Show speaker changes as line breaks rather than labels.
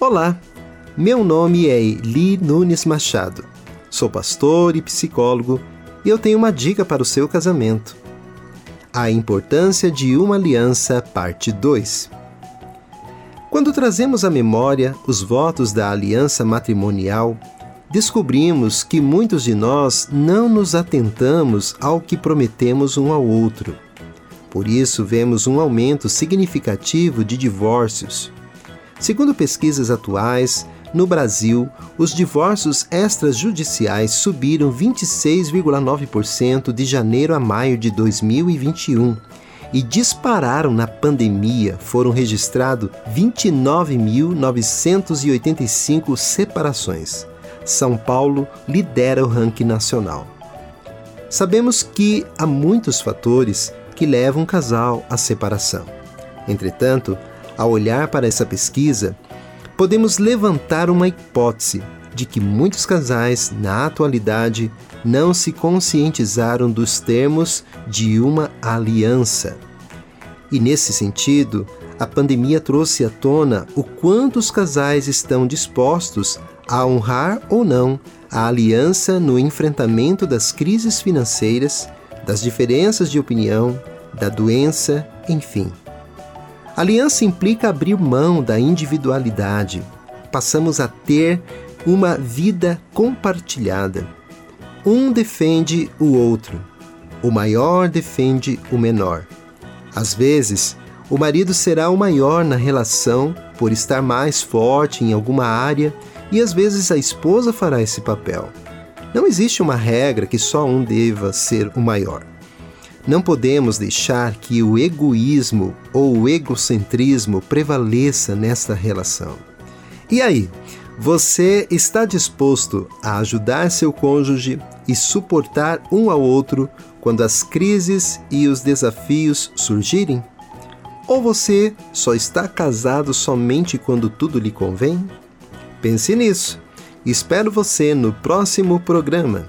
Olá, meu nome é Eli Nunes Machado. Sou pastor e psicólogo e eu tenho uma dica para o seu casamento. A importância de uma aliança, parte 2. Quando trazemos à memória os votos da aliança matrimonial, descobrimos que muitos de nós não nos atentamos ao que prometemos um ao outro. Por isso, vemos um aumento significativo de divórcios. Segundo pesquisas atuais, no Brasil, os divórcios extrajudiciais subiram 26,9% de janeiro a maio de 2021 e dispararam na pandemia. Foram registrados 29.985 separações. São Paulo lidera o ranking nacional. Sabemos que há muitos fatores que levam um casal à separação. Entretanto, ao olhar para essa pesquisa, podemos levantar uma hipótese de que muitos casais, na atualidade, não se conscientizaram dos termos de uma aliança. E nesse sentido, a pandemia trouxe à tona o quanto os casais estão dispostos a honrar ou não a aliança no enfrentamento das crises financeiras, das diferenças de opinião, da doença, enfim. Aliança implica abrir mão da individualidade. Passamos a ter uma vida compartilhada. Um defende o outro. O maior defende o menor. Às vezes, o marido será o maior na relação por estar mais forte em alguma área e às vezes a esposa fará esse papel. Não existe uma regra que só um deva ser o maior. Não podemos deixar que o egoísmo ou o egocentrismo prevaleça nesta relação. E aí, você está disposto a ajudar seu cônjuge e suportar um ao outro quando as crises e os desafios surgirem? Ou você só está casado somente quando tudo lhe convém? Pense nisso. Espero você no próximo programa.